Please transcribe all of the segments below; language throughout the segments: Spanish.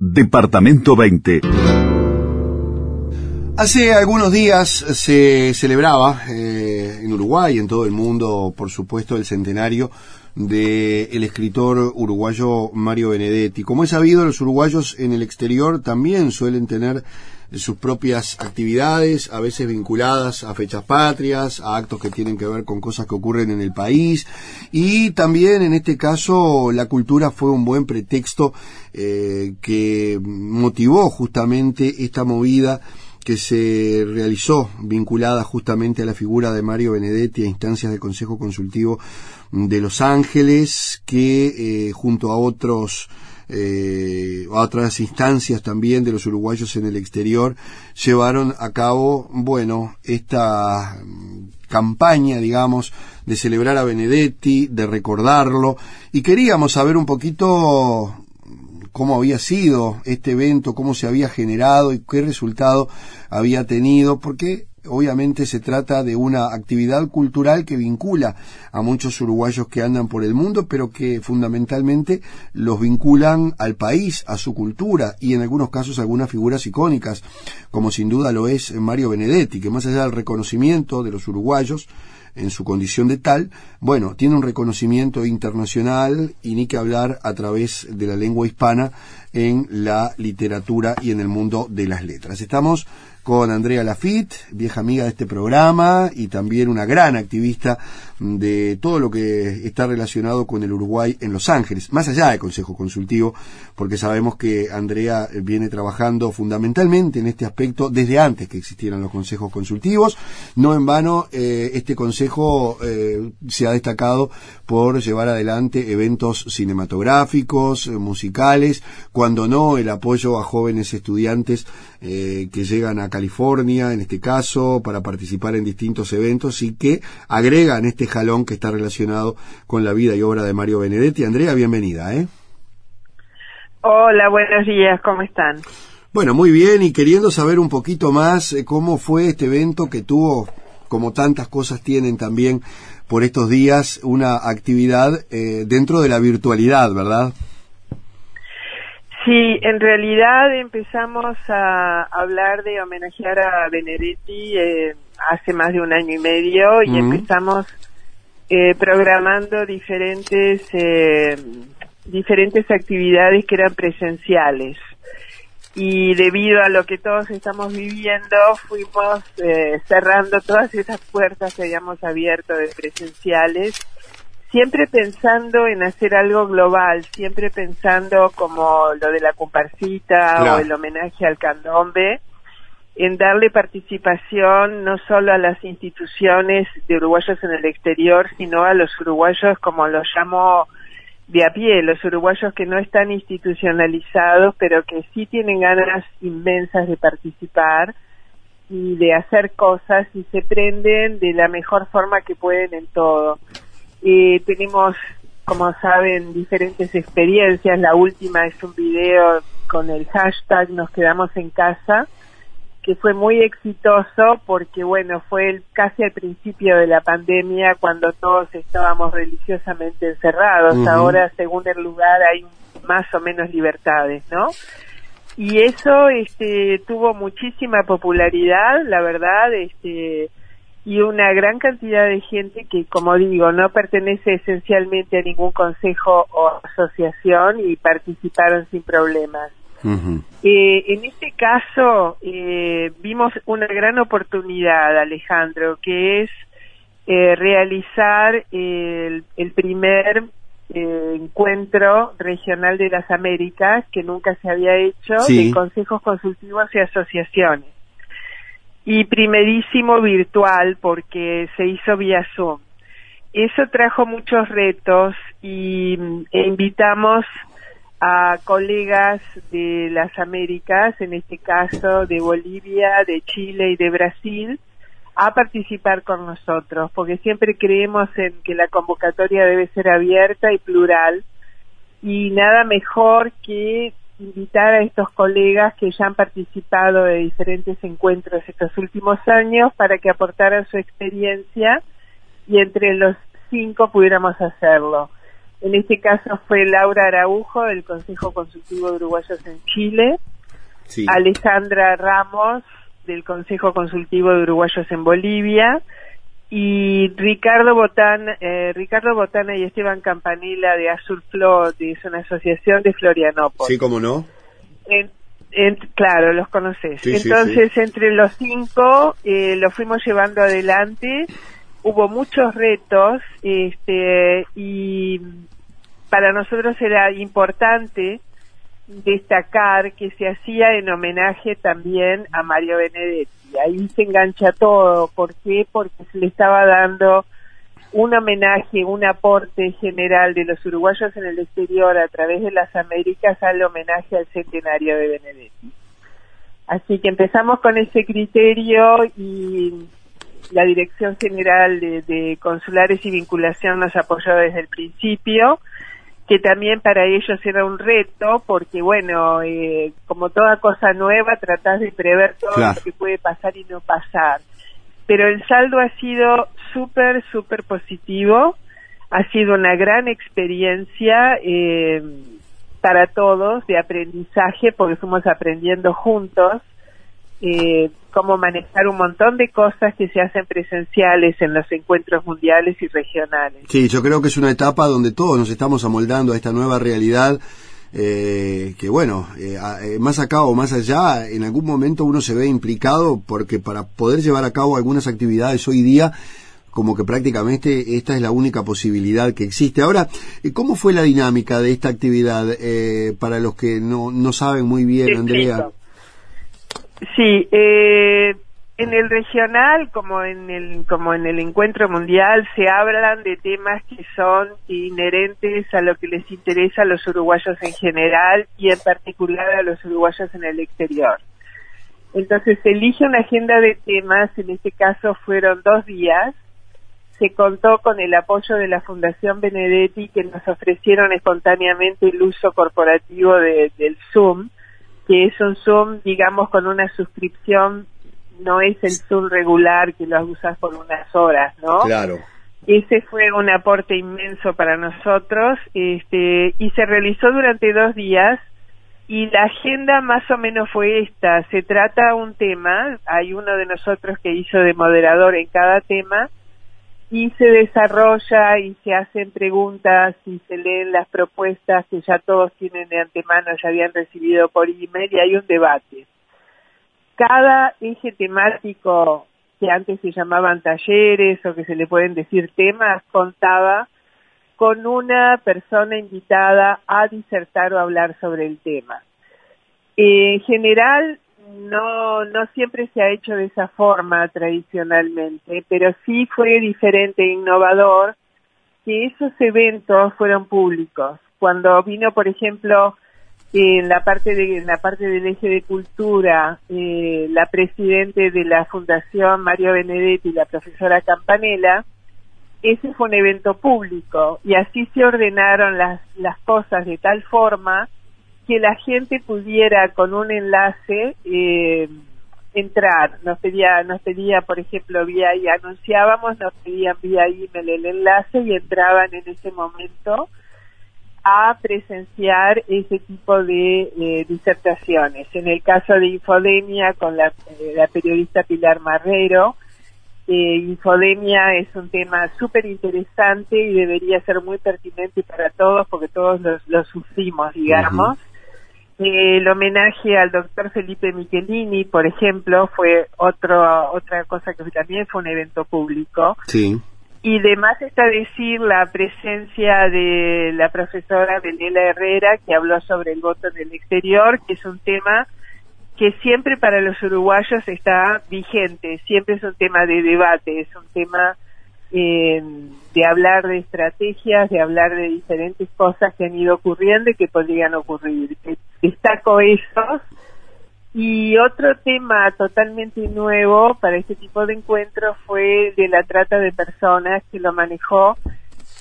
Departamento 20. Hace algunos días se celebraba eh, en Uruguay, y en todo el mundo, por supuesto, el centenario del escritor uruguayo Mario Benedetti. Como es sabido, los uruguayos en el exterior también suelen tener sus propias actividades, a veces vinculadas a fechas patrias, a actos que tienen que ver con cosas que ocurren en el país, y también en este caso la cultura fue un buen pretexto eh, que motivó justamente esta movida que se realizó vinculada justamente a la figura de Mario Benedetti a instancias del Consejo Consultivo de Los Ángeles, que eh, junto a otros eh, otras instancias también de los uruguayos en el exterior llevaron a cabo, bueno, esta campaña, digamos, de celebrar a Benedetti, de recordarlo, y queríamos saber un poquito cómo había sido este evento, cómo se había generado y qué resultado había tenido, porque obviamente se trata de una actividad cultural que vincula a muchos uruguayos que andan por el mundo, pero que fundamentalmente los vinculan al país, a su cultura y en algunos casos algunas figuras icónicas, como sin duda lo es Mario Benedetti, que más allá del reconocimiento de los uruguayos, en su condición de tal, bueno, tiene un reconocimiento internacional y ni que hablar a través de la lengua hispana en la literatura y en el mundo de las letras. Estamos con Andrea Lafitte, vieja amiga de este programa y también una gran activista de todo lo que está relacionado con el Uruguay en Los Ángeles, más allá del Consejo Consultivo, porque sabemos que Andrea viene trabajando fundamentalmente en este aspecto desde antes que existieran los consejos consultivos. No en vano, eh, este consejo eh, se ha destacado por llevar adelante eventos cinematográficos, eh, musicales, cuando no el apoyo a jóvenes estudiantes que llegan a California, en este caso, para participar en distintos eventos y que agregan este jalón que está relacionado con la vida y obra de Mario Benedetti. Andrea, bienvenida, ¿eh? Hola, buenos días, ¿cómo están? Bueno, muy bien, y queriendo saber un poquito más eh, cómo fue este evento que tuvo, como tantas cosas tienen también por estos días, una actividad eh, dentro de la virtualidad, ¿verdad? Sí, en realidad empezamos a hablar de homenajear a Benedetti eh, hace más de un año y medio y empezamos eh, programando diferentes eh, diferentes actividades que eran presenciales. Y debido a lo que todos estamos viviendo fuimos cerrando todas esas puertas que habíamos abierto de presenciales siempre pensando en hacer algo global, siempre pensando como lo de la comparsita o el homenaje al candombe, en darle participación no solo a las instituciones de uruguayos en el exterior, sino a los uruguayos, como los llamo de a pie, los uruguayos que no están institucionalizados, pero que sí tienen ganas inmensas de participar y de hacer cosas y se prenden de la mejor forma que pueden en todo. Eh, tenemos, como saben, diferentes experiencias. La última es un video con el hashtag Nos quedamos en casa, que fue muy exitoso porque, bueno, fue el, casi al principio de la pandemia cuando todos estábamos religiosamente encerrados. Ahora, según el lugar, hay más o menos libertades, ¿no? Y eso este, tuvo muchísima popularidad, la verdad, este, y una gran cantidad de gente que, como digo, no pertenece esencialmente a ningún consejo o asociación y participaron sin problemas. Eh, en este caso eh, vimos una gran oportunidad, Alejandro, que es eh, realizar el, el primer eh, encuentro regional de las Américas que nunca se había hecho de consejos consultivos y asociaciones. Y primerísimo virtual porque se hizo vía Zoom. Eso trajo muchos retos y e invitamos a colegas de las Américas, en este caso de Bolivia, de Chile y de Brasil, a participar con nosotros, porque siempre creemos en que la convocatoria debe ser abierta y plural y nada mejor que invitar a estos colegas que ya han participado de diferentes encuentros estos últimos años para que aportaran su experiencia y entre los cinco pudiéramos hacerlo. En este caso fue Laura Araujo del Consejo Consultivo de Uruguayos en Chile, Alejandra Ramos del Consejo Consultivo de Uruguayos en Bolivia y Ricardo Botán, eh, Ricardo Botana y Esteban Campanilla de Azul Flow, es una asociación de Florianópolis. Sí, cómo no. claro, los conoces. Entonces, entre los cinco eh, lo fuimos llevando adelante. Hubo muchos retos este, y para nosotros era importante destacar que se hacía en homenaje también a Mario Benedetti. Ahí se engancha todo. ¿Por qué? Porque se le estaba dando un homenaje, un aporte general de los uruguayos en el exterior a través de las Américas al homenaje al centenario de Benedetti. Así que empezamos con ese criterio y la Dirección General de, de Consulares y Vinculación nos apoyó desde el principio que también para ellos era un reto, porque bueno, eh, como toda cosa nueva, tratás de prever todo lo que puede pasar y no pasar. Pero el saldo ha sido súper, súper positivo, ha sido una gran experiencia eh, para todos de aprendizaje, porque fuimos aprendiendo juntos eh, cómo manejar un montón de cosas que se hacen presenciales en los encuentros mundiales y regionales. Sí, yo creo que es una etapa donde todos nos estamos amoldando a esta nueva realidad. Eh, que bueno, eh, eh, más acá o más allá, en algún momento uno se ve implicado porque para poder llevar a cabo algunas actividades hoy día, como que prácticamente esta es la única posibilidad que existe. Ahora, ¿cómo fue la dinámica de esta actividad para los que no, no saben muy bien, Andrea? Sí, eh, en el regional como en el como en el encuentro mundial se hablan de temas que son inherentes a lo que les interesa a los uruguayos en general y en particular a los uruguayos en el exterior. Entonces se elige una agenda de temas, en este caso fueron dos días, se contó con el apoyo de la Fundación Benedetti que nos ofrecieron espontáneamente el uso corporativo del Zoom que es un Zoom, digamos, con una suscripción, no es el Zoom regular que lo usas por unas horas, ¿no? Claro. Ese fue un aporte inmenso para nosotros, este, y se realizó durante dos días, y la agenda más o menos fue esta, se trata un tema, hay uno de nosotros que hizo de moderador en cada tema, y se desarrolla y se hacen preguntas y se leen las propuestas que ya todos tienen de antemano, ya habían recibido por email y hay un debate. Cada eje temático que antes se llamaban talleres o que se le pueden decir temas, contaba con una persona invitada a disertar o hablar sobre el tema. En general, no, no siempre se ha hecho de esa forma tradicionalmente, pero sí fue diferente e innovador que esos eventos fueron públicos. Cuando vino, por ejemplo, en la parte de en la parte del eje de cultura, eh, la presidente de la fundación Mario Benedetti, la profesora Campanella, ese fue un evento público y así se ordenaron las las cosas de tal forma que la gente pudiera con un enlace eh, entrar. Nos pedía, nos pedía, por ejemplo, vía y anunciábamos, nos pedían vía email el enlace y entraban en ese momento a presenciar ese tipo de eh, disertaciones. En el caso de Infodemia, con la, eh, periodista Pilar Marrero, eh, infodemia es un tema súper interesante y debería ser muy pertinente para todos porque todos lo, sufrimos, digamos el homenaje al doctor Felipe Michelini, por ejemplo, fue otro, otra cosa que también fue un evento público. Sí. Y además está decir la presencia de la profesora Belela Herrera, que habló sobre el voto en el exterior, que es un tema que siempre para los uruguayos está vigente, siempre es un tema de debate, es un tema eh, de hablar de estrategias, de hablar de diferentes cosas que han ido ocurriendo y que podrían ocurrir. Destaco esos. Y otro tema totalmente nuevo para este tipo de encuentros fue de la trata de personas que lo manejó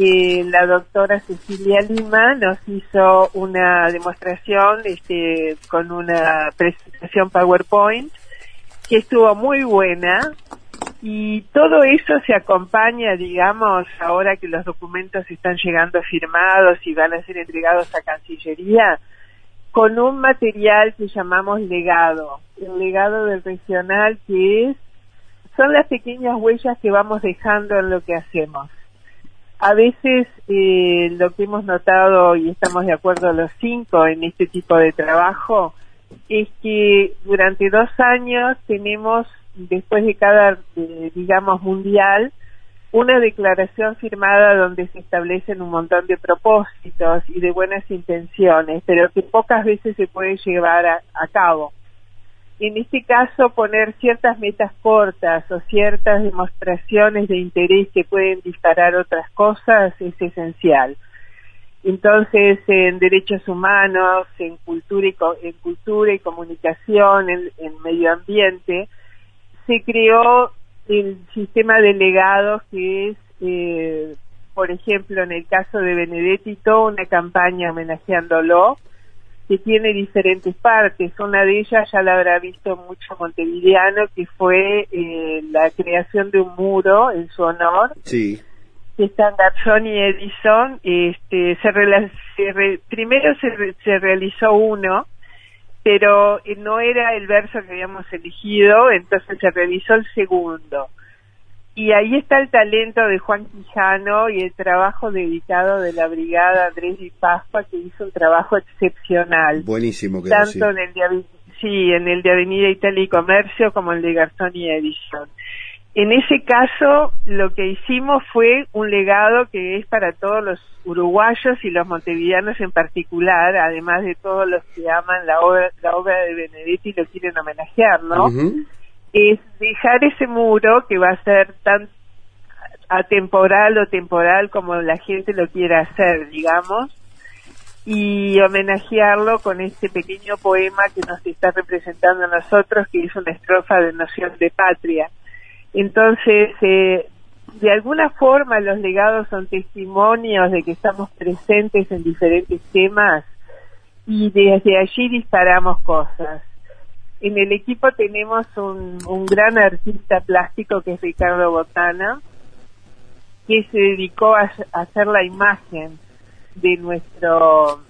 eh, la doctora Cecilia Lima nos hizo una demostración este, con una presentación PowerPoint que estuvo muy buena Y todo eso se acompaña, digamos, ahora que los documentos están llegando firmados y van a ser entregados a Cancillería, con un material que llamamos legado, el legado del regional que es, son las pequeñas huellas que vamos dejando en lo que hacemos. A veces eh, lo que hemos notado y estamos de acuerdo los cinco en este tipo de trabajo es que durante dos años tenemos, después de cada, digamos, mundial, una declaración firmada donde se establecen un montón de propósitos y de buenas intenciones, pero que pocas veces se puede llevar a, cabo. En este caso, poner ciertas metas cortas o ciertas demostraciones de interés que pueden disparar otras cosas es esencial. Entonces, en derechos humanos, en cultura y, en cultura y comunicación, en, medio ambiente, se creó el sistema de legados que es, eh, por ejemplo, en el caso de Benedetti, toda una campaña homenajeándolo, que tiene diferentes partes. Una de ellas ya la habrá visto mucho montevideano, que fue eh, la creación de un muro en su honor. Sí. Que están Garzón y Edison. Este, se, primero se, se realizó uno, pero eh, no era el verso que habíamos elegido, entonces se revisó el segundo. Y ahí está el talento de Juan Quijano y el trabajo dedicado de la brigada Andrés y Pascua, que hizo un trabajo excepcional. Buenísimo, que Tanto en el de, sí, en el de Avenida Italia y Comercio como el de Garzón y Edison. En ese caso, lo que hicimos fue un legado que es para todos los uruguayos y los montevideanos en particular, además de todos los que aman la obra, la obra de Benedetti y lo quieren homenajear, ¿no? Es dejar ese muro que va a ser tan atemporal o temporal como la gente lo quiera hacer, digamos, y homenajearlo con este pequeño poema que nos está representando a nosotros, que es una estrofa de noción de patria entonces, eh, de alguna forma los legados son testimonios de que estamos presentes en diferentes temas y desde allí disparamos cosas. En el equipo tenemos un, un gran artista plástico que es Ricardo Botana, que se dedicó a, a hacer la imagen de nuestro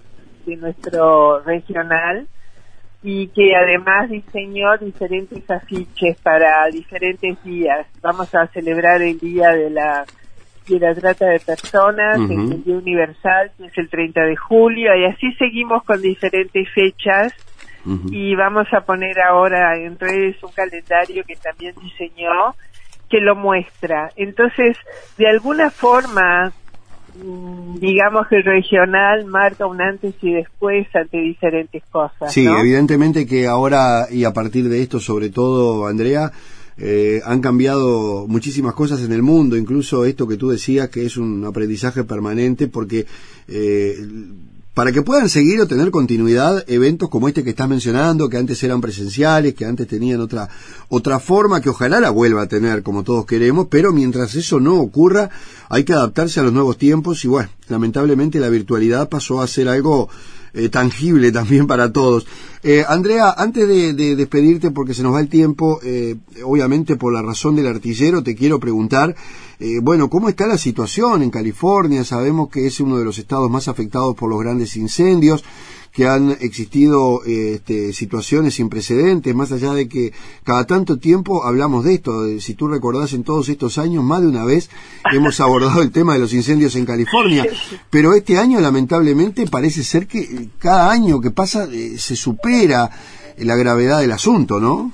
de nuestro regional y que además diseñó diferentes afiches para diferentes días. Vamos a celebrar el Día de la, de la Trata de Personas, el Día Universal, que es el 30 de julio, y así seguimos con diferentes fechas. Y vamos a poner ahora en redes un calendario que también diseñó que lo muestra. Entonces, de alguna forma, digamos que el regional marca un antes y después ante diferentes cosas. Sí, evidentemente que ahora y a partir de esto, sobre todo, Andrea, eh, han cambiado muchísimas cosas en el mundo, incluso esto que tú decías que es un aprendizaje permanente porque eh, para que puedan seguir o tener continuidad eventos como este que estás mencionando, que antes eran presenciales, que antes tenían otra, otra forma, que ojalá la vuelva a tener como todos queremos, pero mientras eso no ocurra, hay que adaptarse a los nuevos tiempos y bueno, lamentablemente la virtualidad pasó a ser algo eh, tangible también para todos. Eh, Andrea, antes de, despedirte, porque se nos va el tiempo, eh, obviamente por la razón del artillero, te quiero preguntar, bueno, ¿cómo está la situación en California? Sabemos que es uno de los estados más afectados por los grandes incendios que han existido este, situaciones sin precedentes, más allá de que cada tanto tiempo hablamos de esto. Si tú recordás en todos estos años, más de una vez hemos abordado el tema de los incendios en California, pero este año lamentablemente parece ser que cada año que pasa eh, se supera la gravedad del asunto, ¿no?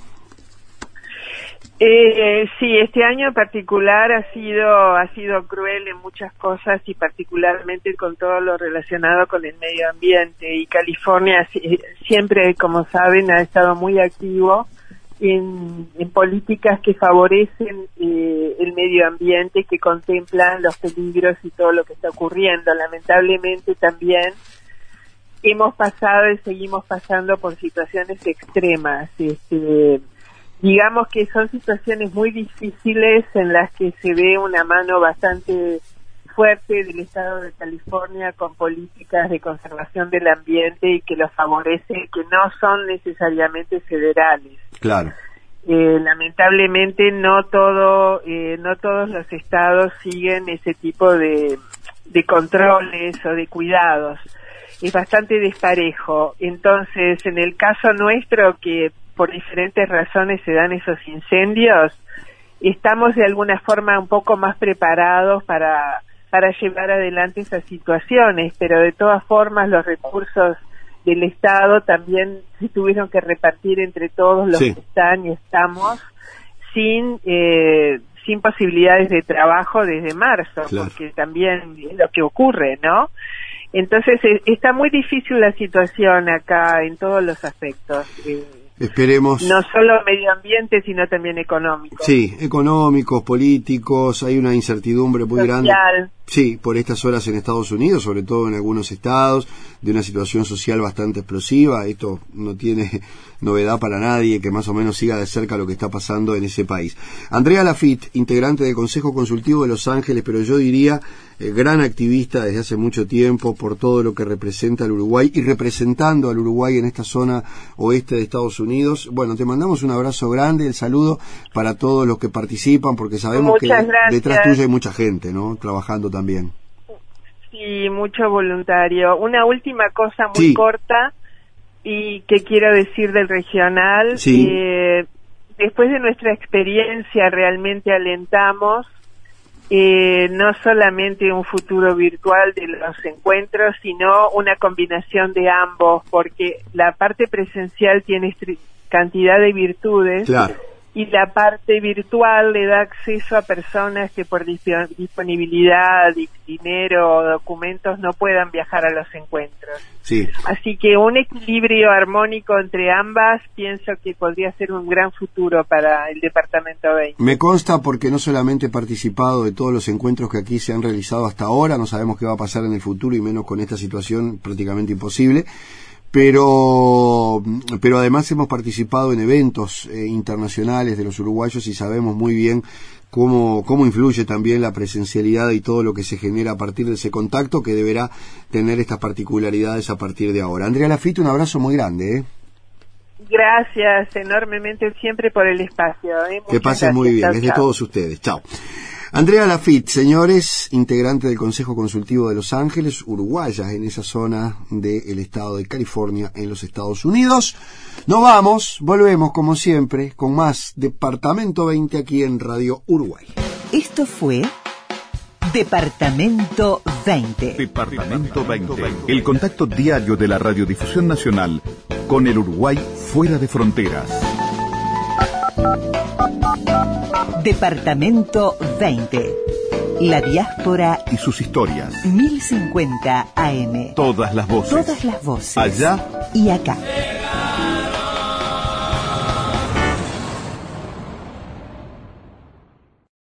Eh, sí, este año en particular ha sido ha sido cruel en muchas cosas y particularmente con todo lo relacionado con el medio ambiente y California siempre, como saben, ha estado muy activo en, políticas que favorecen eh, el medio ambiente, que contemplan los peligros y todo lo que está ocurriendo. Lamentablemente también hemos pasado y seguimos pasando por situaciones extremas. Este, digamos que son situaciones muy difíciles en las que se ve una mano bastante fuerte del Estado de California con políticas de conservación del ambiente y que los favorece, que no son necesariamente federales. Claro. eh, lamentablemente no todo, eh, no todos los estados siguen ese tipo de, de controles o de cuidados. Es bastante desparejo. Entonces, en el caso nuestro, que por diferentes razones se dan esos incendios, estamos de alguna forma un poco más preparados para, para llevar adelante esas situaciones, pero de todas formas los recursos del Estado también se tuvieron que repartir entre todos los que están y estamos sin eh, sin posibilidades de trabajo desde marzo, porque también es lo que ocurre, ¿no? Entonces eh, está muy difícil la situación acá en todos los aspectos. Eh, Esperemos. No solo medio ambiente, sino también económico. Sí, económicos, políticos, hay una incertidumbre muy grande. Sí, por estas horas en Estados Unidos, sobre todo en algunos estados, de una situación social bastante explosiva. Esto no tiene novedad para nadie que más o menos siga de cerca lo que está pasando en ese país. Andrea Lafitte, integrante del Consejo Consultivo de Los Ángeles, pero yo diría eh, gran activista desde hace mucho tiempo por todo lo que representa el Uruguay y representando al Uruguay en esta zona oeste de Estados Unidos. Bueno, te mandamos un abrazo grande, el saludo para todos los que participan, porque sabemos que detrás tuyo hay mucha gente, ¿no? Trabajando también. Sí, mucho voluntario. Una última cosa muy corta y que quiero decir del regional. Eh, después de nuestra experiencia realmente alentamos eh, no solamente un futuro virtual de los encuentros, sino una combinación de ambos, porque la parte presencial tiene cantidad de virtudes. Claro y la parte virtual le da acceso a personas que por disponibilidad, dinero o documentos no puedan viajar a los encuentros. Sí. Así que un equilibrio armónico entre ambas pienso que podría ser un gran futuro para el Departamento 20. Me consta porque no solamente he participado de todos los encuentros que aquí se han realizado hasta ahora, no sabemos qué va a pasar en el futuro y menos con esta situación prácticamente imposible pero, pero además hemos participado en eventos eh, internacionales de los uruguayos y sabemos muy bien cómo, cómo influye también la presencialidad y todo lo que se genera a partir de ese contacto que deberá tener estas particularidades a partir de ahora. Andrea Lafitte, un abrazo muy grande. ¿eh? Gracias enormemente siempre por el espacio. ¿eh? Que pasen muy bien, es de todos ustedes. Chao. Andrea Lafitte, señores, integrante del Consejo Consultivo de Los Ángeles, uruguaya en esa zona del estado de California en los Estados Unidos. Nos vamos, volvemos como siempre con más Departamento 20 aquí en Radio Uruguay. Esto fue Departamento 20. Departamento 20. El contacto diario de la Radiodifusión Nacional con el Uruguay fuera de fronteras. Departamento 20. La diáspora y sus historias. 1050 AM. Todas las voces. Todas las voces. Allá y acá.